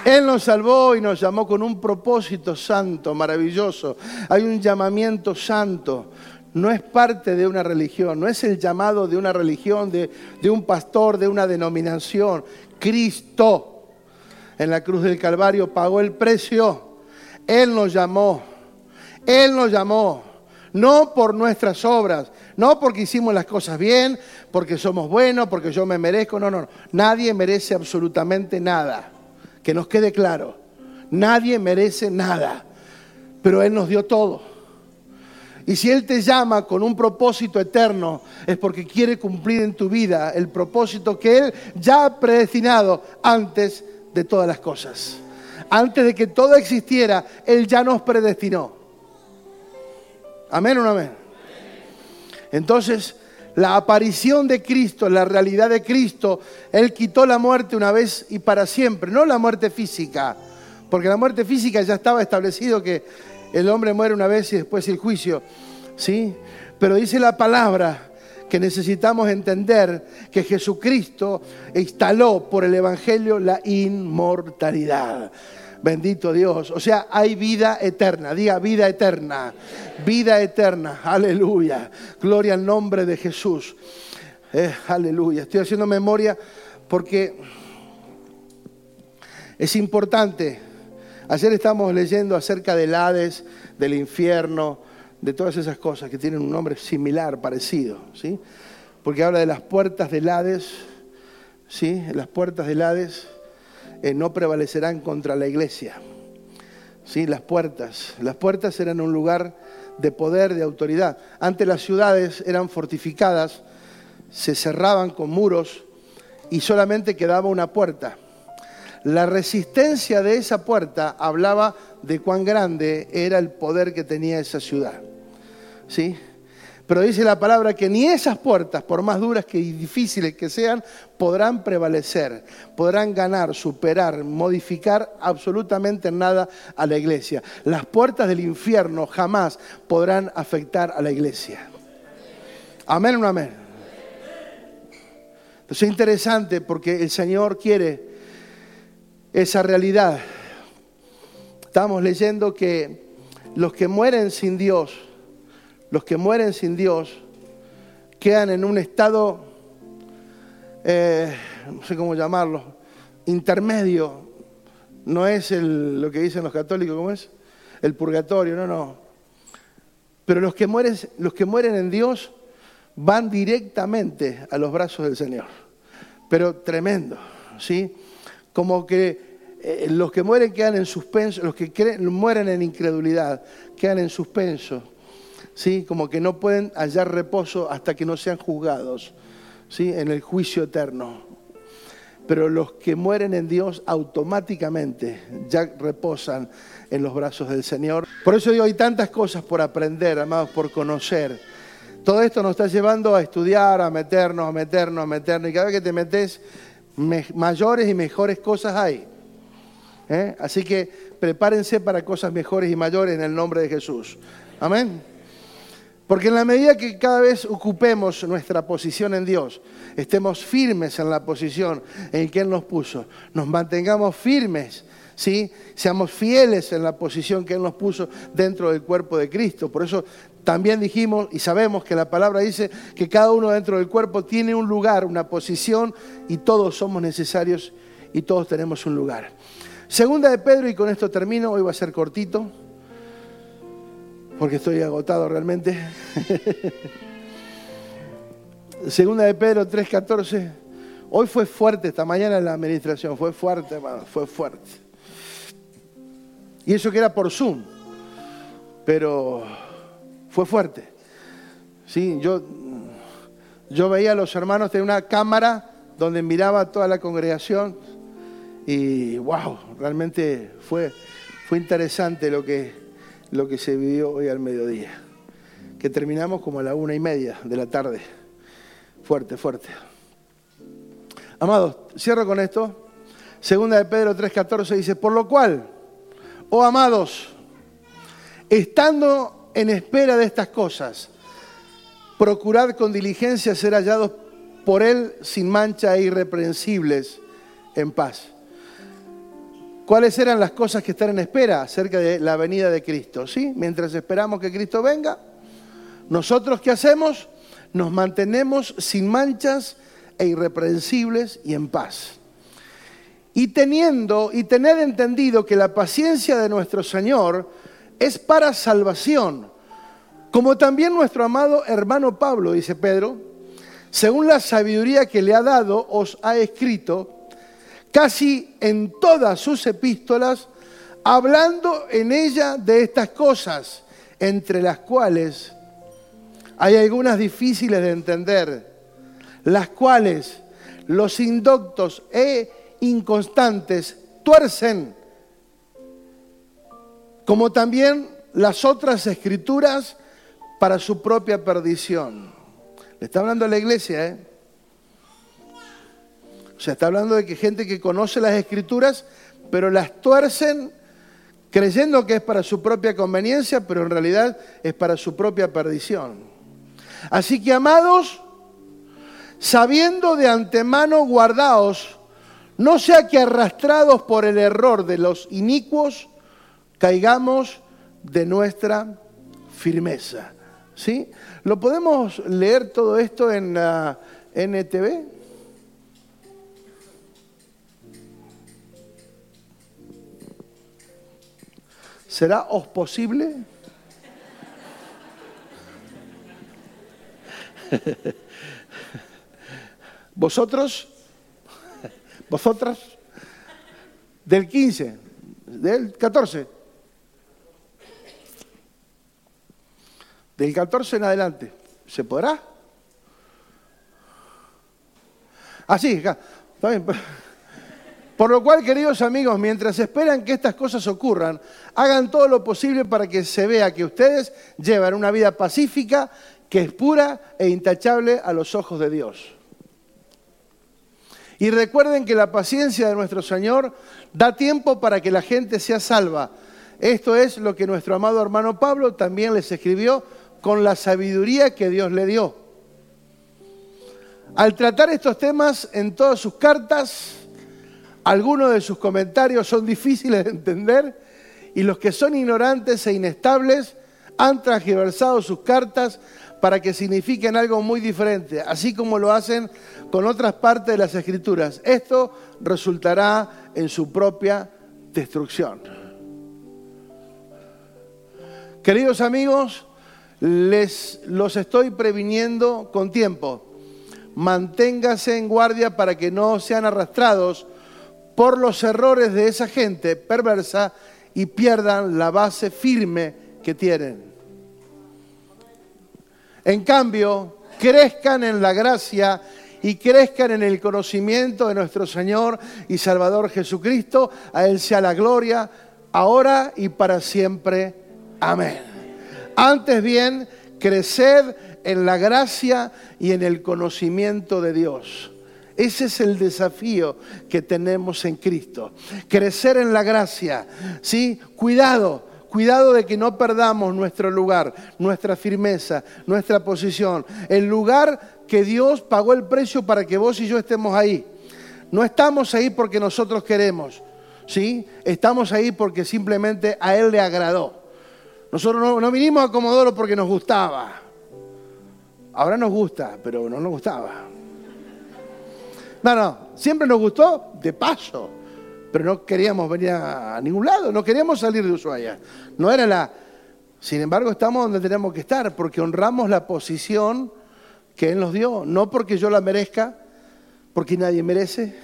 Él nos salvó y nos llamó con un propósito santo, maravilloso. Hay un llamamiento santo. No es parte de una religión, no es el llamado de una religión, de, de un pastor, de una denominación. Cristo en la cruz del Calvario pagó el precio. Él nos llamó. Él nos llamó. No por nuestras obras, no porque hicimos las cosas bien, porque somos buenos, porque yo me merezco. No, no, no. Nadie merece absolutamente nada que nos quede claro, nadie merece nada, pero Él nos dio todo. Y si Él te llama con un propósito eterno, es porque quiere cumplir en tu vida el propósito que Él ya ha predestinado antes de todas las cosas. Antes de que todo existiera, Él ya nos predestinó. Amén o no amén. Entonces, la aparición de Cristo, la realidad de Cristo, Él quitó la muerte una vez y para siempre, no la muerte física, porque la muerte física ya estaba establecido que el hombre muere una vez y después el juicio, ¿sí? Pero dice la palabra que necesitamos entender que Jesucristo instaló por el Evangelio la inmortalidad. Bendito Dios. O sea, hay vida eterna. Diga vida eterna. Vida eterna. Aleluya. Gloria al nombre de Jesús. Eh, aleluya. Estoy haciendo memoria porque es importante. Ayer estamos leyendo acerca del Hades, del infierno, de todas esas cosas que tienen un nombre similar, parecido, ¿sí? Porque habla de las puertas del Hades, ¿sí? Las puertas del Hades eh, no prevalecerán contra la iglesia. ¿Sí? Las puertas. Las puertas eran un lugar de poder, de autoridad. Antes las ciudades eran fortificadas, se cerraban con muros y solamente quedaba una puerta. La resistencia de esa puerta hablaba de cuán grande era el poder que tenía esa ciudad. ¿Sí? Pero dice la palabra que ni esas puertas, por más duras que y difíciles que sean, podrán prevalecer, podrán ganar, superar, modificar absolutamente nada a la iglesia. Las puertas del infierno jamás podrán afectar a la iglesia. Amén o no amén. Entonces es interesante porque el Señor quiere esa realidad. Estamos leyendo que los que mueren sin Dios, los que mueren sin Dios quedan en un estado, eh, no sé cómo llamarlo, intermedio. No es lo que dicen los católicos, ¿cómo es? El purgatorio, no, no. Pero los que, mueren, los que mueren en Dios van directamente a los brazos del Señor. Pero tremendo, ¿sí? Como que eh, los que mueren quedan en suspenso, los que mueren en incredulidad quedan en suspenso ¿sí? como que no pueden hallar reposo hasta que no sean juzgados ¿sí? en el juicio eterno. Pero los que mueren en Dios automáticamente ya reposan en los brazos del Señor. Por eso digo, hay tantas cosas por aprender, amados, por conocer. Todo esto nos está llevando a estudiar, a meternos, a meternos, a meternos. Y cada vez que te metes, mayores y mejores cosas hay. ¿eh? Así que prepárense para cosas mejores y mayores en el nombre de Jesús. Amén. Porque en la medida que cada vez ocupemos nuestra posición en Dios, estemos firmes en la posición en que Él nos puso, nos mantengamos firmes, ¿sí? seamos fieles en la posición que Él nos puso dentro del cuerpo de Cristo. Por eso también dijimos y sabemos que la palabra dice que cada uno dentro del cuerpo tiene un lugar, una posición y todos somos necesarios y todos tenemos un lugar. Segunda de Pedro, y con esto termino, hoy va a ser cortito, porque estoy agotado realmente. Segunda de Pedro 3:14. Hoy fue fuerte, esta mañana en la administración, fue fuerte, hermano, fue fuerte. Y eso que era por Zoom, pero fue fuerte. Sí, yo, yo veía a los hermanos de una cámara donde miraba a toda la congregación y wow, realmente fue, fue interesante lo que, lo que se vivió hoy al mediodía. Que terminamos como a la una y media de la tarde. Fuerte, fuerte. Amados, cierro con esto. Segunda de Pedro 3:14 dice, por lo cual, oh amados, estando en espera de estas cosas, procurad con diligencia ser hallados por Él sin mancha e irreprensibles en paz. ¿Cuáles eran las cosas que están en espera acerca de la venida de Cristo? ¿Sí? Mientras esperamos que Cristo venga, nosotros qué hacemos? Nos mantenemos sin manchas e irreprensibles y en paz. Y teniendo y tener entendido que la paciencia de nuestro Señor es para salvación, como también nuestro amado hermano Pablo, dice Pedro, según la sabiduría que le ha dado, os ha escrito, casi en todas sus epístolas, hablando en ella de estas cosas, entre las cuales hay algunas difíciles de entender, las cuales los indoctos e inconstantes tuercen, como también las otras escrituras para su propia perdición. Le está hablando a la iglesia, ¿eh? O sea, está hablando de que gente que conoce las escrituras, pero las tuercen creyendo que es para su propia conveniencia, pero en realidad es para su propia perdición. Así que, amados, sabiendo de antemano guardaos, no sea que arrastrados por el error de los inicuos, caigamos de nuestra firmeza. ¿Sí? ¿Lo podemos leer todo esto en la NTV? ¿Será os posible? ¿Vosotros? ¿Vosotras? Del 15, del 14. Del 14 en adelante. ¿Se podrá? Así, ah, está bien. Por lo cual, queridos amigos, mientras esperan que estas cosas ocurran, hagan todo lo posible para que se vea que ustedes llevan una vida pacífica, que es pura e intachable a los ojos de Dios. Y recuerden que la paciencia de nuestro Señor da tiempo para que la gente sea salva. Esto es lo que nuestro amado hermano Pablo también les escribió con la sabiduría que Dios le dio. Al tratar estos temas en todas sus cartas, algunos de sus comentarios son difíciles de entender y los que son ignorantes e inestables han transversado sus cartas para que signifiquen algo muy diferente, así como lo hacen con otras partes de las escrituras. Esto resultará en su propia destrucción. Queridos amigos, les los estoy previniendo con tiempo. Manténgase en guardia para que no sean arrastrados por los errores de esa gente perversa y pierdan la base firme que tienen. En cambio, crezcan en la gracia y crezcan en el conocimiento de nuestro Señor y Salvador Jesucristo. A Él sea la gloria, ahora y para siempre. Amén. Antes bien, creced en la gracia y en el conocimiento de Dios. Ese es el desafío que tenemos en Cristo. Crecer en la gracia, ¿sí? Cuidado, cuidado de que no perdamos nuestro lugar, nuestra firmeza, nuestra posición, el lugar que Dios pagó el precio para que vos y yo estemos ahí. No estamos ahí porque nosotros queremos, ¿sí? Estamos ahí porque simplemente a Él le agradó. Nosotros no, no vinimos a Comodoro porque nos gustaba. Ahora nos gusta, pero no nos gustaba. No, no, siempre nos gustó de paso, pero no queríamos venir a, ningún lado, no queríamos salir de Ushuaia. No era la... Sin embargo, estamos donde tenemos que estar, porque honramos la posición que Él nos dio, no porque yo la merezca, porque nadie merece,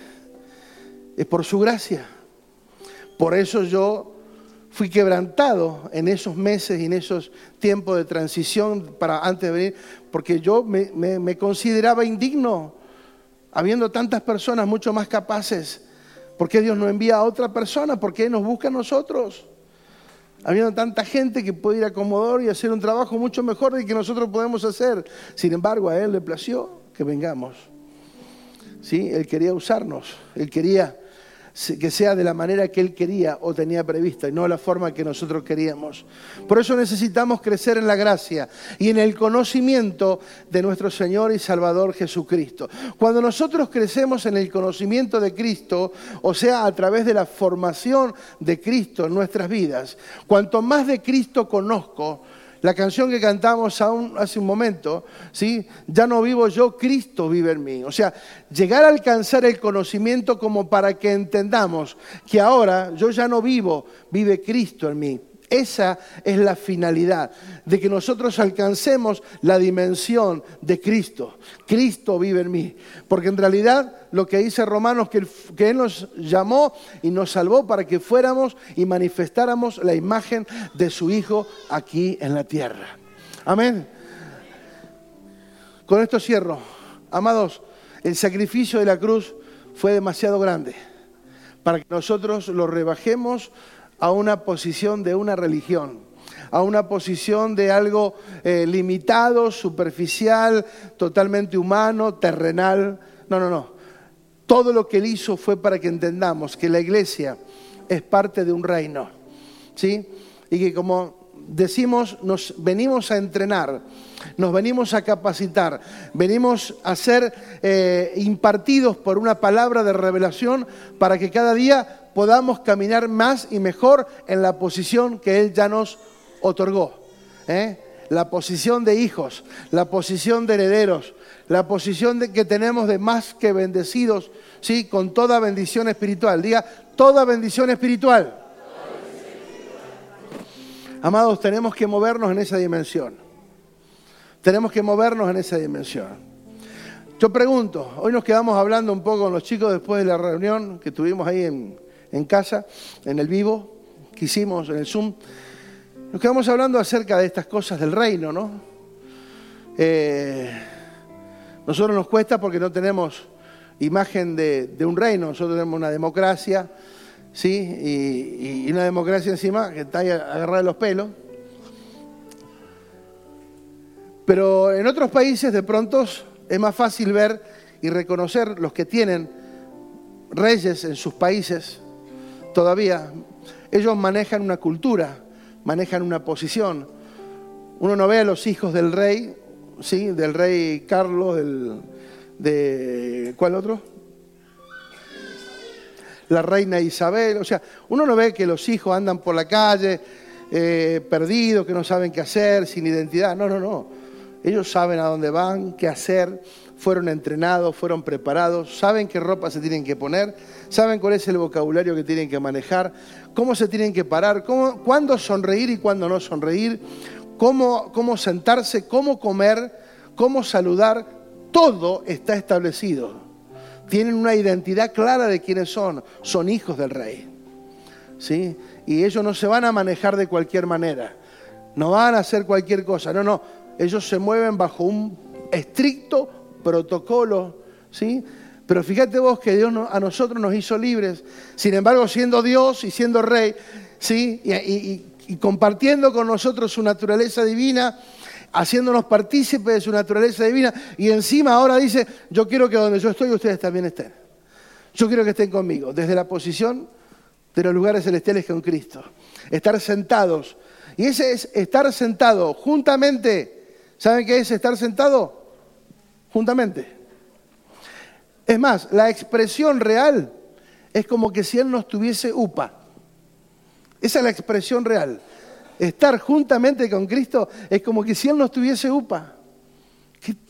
es por su gracia. Por eso yo fui quebrantado en esos meses y en esos tiempos de transición para antes de venir, porque yo me, me consideraba indigno habiendo tantas personas mucho más capaces, ¿por qué Dios no envía a otra persona? ¿Por qué nos busca a nosotros? Habiendo tanta gente que puede ir a Comodoro y hacer un trabajo mucho mejor del que nosotros podemos hacer. Sin embargo, a Él le plació que vengamos. ¿Sí? Él quería usarnos, Él quería que sea de la manera que Él quería o tenía prevista y no la forma que nosotros queríamos. Por eso necesitamos crecer en la gracia y en el conocimiento de nuestro Señor y Salvador Jesucristo. Cuando nosotros crecemos en el conocimiento de Cristo, o sea, a través de la formación de Cristo en nuestras vidas, cuanto más de Cristo conozco, la canción que cantamos hace un momento, ¿sí? Ya no vivo yo, Cristo vive en mí. O sea, llegar a alcanzar el conocimiento como para que entendamos que ahora yo ya no vivo, vive Cristo en mí. Esa es la finalidad, de que nosotros alcancemos la dimensión de Cristo. Cristo vive en mí. Porque en realidad lo que dice Romanos, que, que Él nos llamó y nos salvó para que fuéramos y manifestáramos la imagen de su Hijo aquí en la tierra. Amén. Con esto cierro. Amados, el sacrificio de la cruz fue demasiado grande para que nosotros lo rebajemos a una posición de una religión, a una posición de algo eh, limitado, superficial, totalmente humano, terrenal. No, no, no. Todo lo que él hizo fue para que entendamos que la iglesia es parte de un reino. ¿Sí? Y que como decimos, nos venimos a entrenar, nos venimos a capacitar, venimos a ser eh, impartidos por una palabra de revelación para que cada día podamos caminar más y mejor en la posición que Él ya nos otorgó. ¿eh? La posición de hijos, la posición de herederos, la posición de que tenemos de más que bendecidos, ¿sí? con toda bendición espiritual. Diga, toda bendición espiritual. Amados, tenemos que movernos en esa dimensión. Tenemos que movernos en esa dimensión. Yo pregunto, hoy nos quedamos hablando un poco con los chicos después de la reunión que tuvimos ahí en, en casa, en el vivo, que hicimos en el Zoom, nos quedamos hablando acerca de estas cosas del reino, ¿no? Eh, nosotros nos cuesta porque no tenemos imagen de, un reino, nosotros tenemos una democracia, ¿sí? Y, una democracia encima que está ahí agarrada de los pelos. Pero en otros países de pronto es más fácil ver y reconocer los que tienen reyes en sus países, todavía. Ellos manejan una cultura, manejan una posición. Uno no ve a los hijos del rey, ¿sí? Del rey Carlos, del, de... ¿Cuál otro? La reina Isabel. O sea, uno no ve que los hijos andan por la calle eh, perdidos, que no saben qué hacer, sin identidad. No, no, no. Ellos saben a dónde van, qué hacer, fueron entrenados, fueron preparados, saben qué ropa se tienen que poner, saben cuál es el vocabulario que tienen que manejar, cómo se tienen que parar, cómo, cuándo sonreír y cuándo no sonreír, cómo, cómo sentarse, cómo comer, cómo saludar, todo está establecido. Tienen una identidad clara de quiénes son, son hijos del rey. ¿Sí? Y ellos no se van a manejar de cualquier manera, no van a hacer cualquier cosa, no, no, ellos se mueven bajo un estricto protocolo, ¿sí? Pero fíjate vos que Dios a nosotros nos hizo libres. Sin embargo, siendo Dios y siendo Rey, ¿sí? Y, y compartiendo con nosotros su naturaleza divina, haciéndonos partícipes de su naturaleza divina y encima ahora dice, yo quiero que donde yo estoy ustedes también estén. Yo quiero que estén conmigo, desde la posición de los lugares celestiales con Cristo. Estar sentados. Y ese es estar sentado juntamente. ¿Saben qué es estar sentado? Juntamente. Es más, la expresión real es como que si Él no estuviese upa. Esa es la expresión real. Estar juntamente con Cristo es como que si Él no estuviese upa.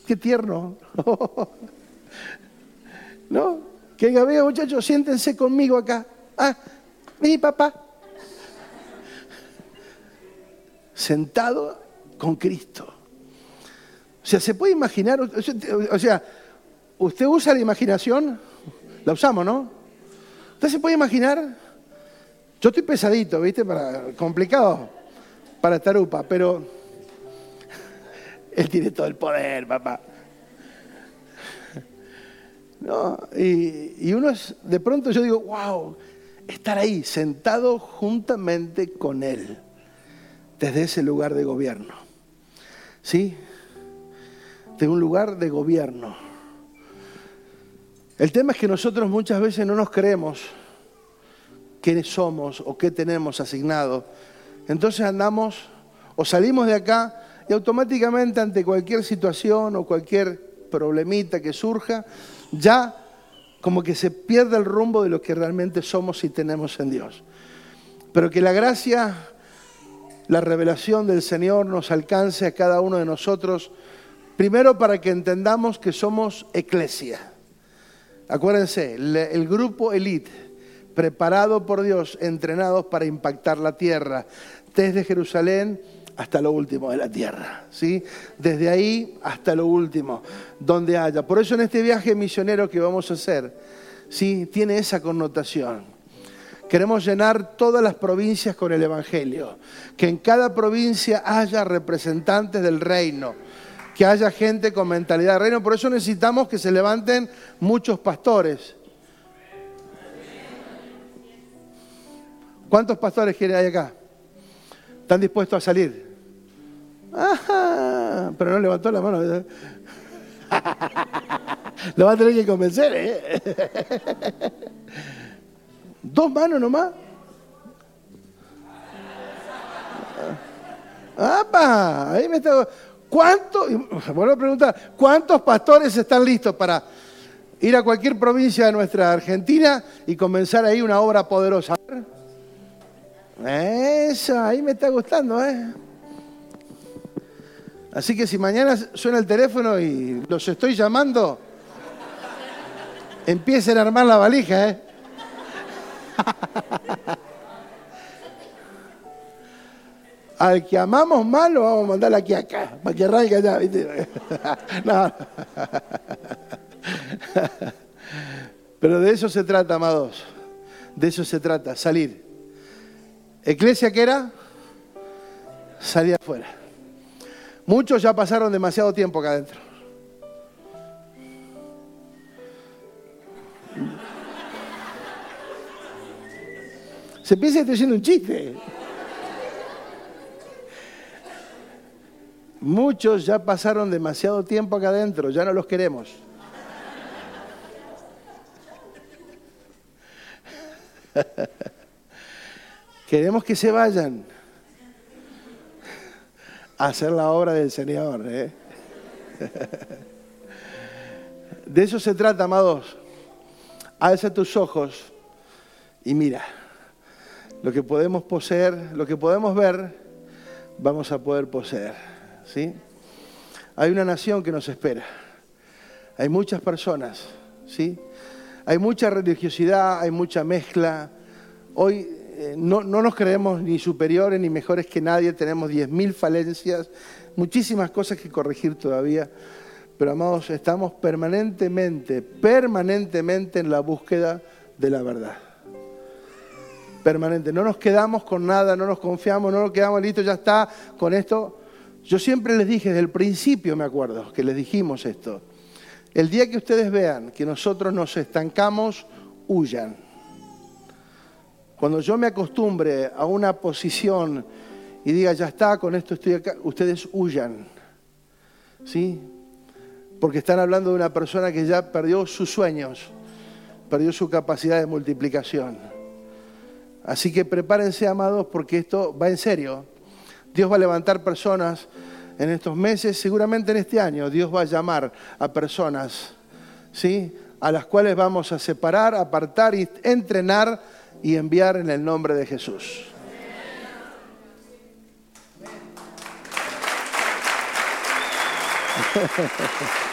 Qué, tierno. ¿No? Que diga, muchachos, siéntense conmigo acá. Ah, mi papá. Sentado con Cristo. O sea, se puede imaginar, o sea, usted usa la imaginación, la usamos, ¿no? Usted se puede imaginar, yo estoy pesadito, ¿viste? Para, complicado para Tarupa, pero él tiene todo el poder, papá. No, y, y uno es, de pronto yo digo, wow, estar ahí, sentado juntamente con Él, desde ese lugar de gobierno. ¿Sí? De un lugar de gobierno. El tema es que nosotros muchas veces no nos creemos quiénes somos o qué tenemos asignado. Entonces andamos o salimos de acá y automáticamente ante cualquier situación o cualquier problemita que surja, ya como que se pierde el rumbo de lo que realmente somos y tenemos en Dios. Pero que la gracia, la revelación del Señor nos alcance a cada uno de nosotros, primero para que entendamos que somos eclesia. Acuérdense, el grupo elite, preparado por Dios, entrenados para impactar la tierra, desde Jerusalén hasta lo último de la tierra, ¿sí? Desde ahí hasta lo último, donde haya. Por eso en este viaje misionero que vamos a hacer, ¿sí? Tiene esa connotación. Queremos llenar todas las provincias con el Evangelio, que en cada provincia haya representantes del reino, que haya gente con mentalidad de reino. Por eso necesitamos que se levanten muchos pastores. ¿Cuántos pastores hay acá? ¿Están dispuestos a salir? pero no levantó la mano. Lo va a tener que convencer, ¿eh? Dos manos nomás. ¡Apa! Ahí me está. ¿Cuántos? Vuelvo a preguntar, ¿cuántos pastores están listos para ir a cualquier provincia de nuestra Argentina y comenzar ahí una obra poderosa? Eso, ahí me está gustando, ¿eh? Así que si mañana suena el teléfono y los estoy llamando, empiecen a armar la valija, ¿eh? Al que amamos mal lo vamos a mandar aquí acá, para que arranque allá, ¿viste? no. Pero de eso se trata, amados. De eso se trata, salir. ¿Eclesia qué era? Salir afuera. Muchos ya pasaron demasiado tiempo acá adentro. Se piensa que estoy haciendo un chiste. Muchos ya pasaron demasiado tiempo acá adentro, ya no los queremos. queremos que se vayan hacer la obra del Señor. ¿eh? De eso se trata, amados. Alza tus ojos y mira. Lo que podemos poseer, lo que podemos ver, vamos a poder poseer. ¿Sí? Hay una nación que nos espera. Hay muchas personas. ¿sí? Hay mucha religiosidad, hay mucha mezcla. Hoy eh, no, nos creemos ni superiores ni mejores que nadie, tenemos 10.000 falencias, muchísimas cosas que corregir todavía, pero amados, estamos permanentemente, permanentemente en la búsqueda de la verdad. Permanente, no nos quedamos con nada, no nos confiamos, no nos quedamos listos, ya está, con esto. Yo siempre les dije, desde el principio me acuerdo, que les dijimos esto. El día que ustedes vean que nosotros nos estancamos, huyan cuando yo me acostumbre a una posición y diga, ya está, con esto estoy acá, ustedes huyan. ¿Sí? Porque están hablando de una persona que ya perdió sus sueños, perdió su capacidad de multiplicación. Así que prepárense, amados, porque esto va en serio. Dios va a levantar personas en estos meses, seguramente en este año, Dios va a llamar a personas, ¿sí? A las cuales vamos a separar, apartar y entrenar y enviar en el nombre de Jesús.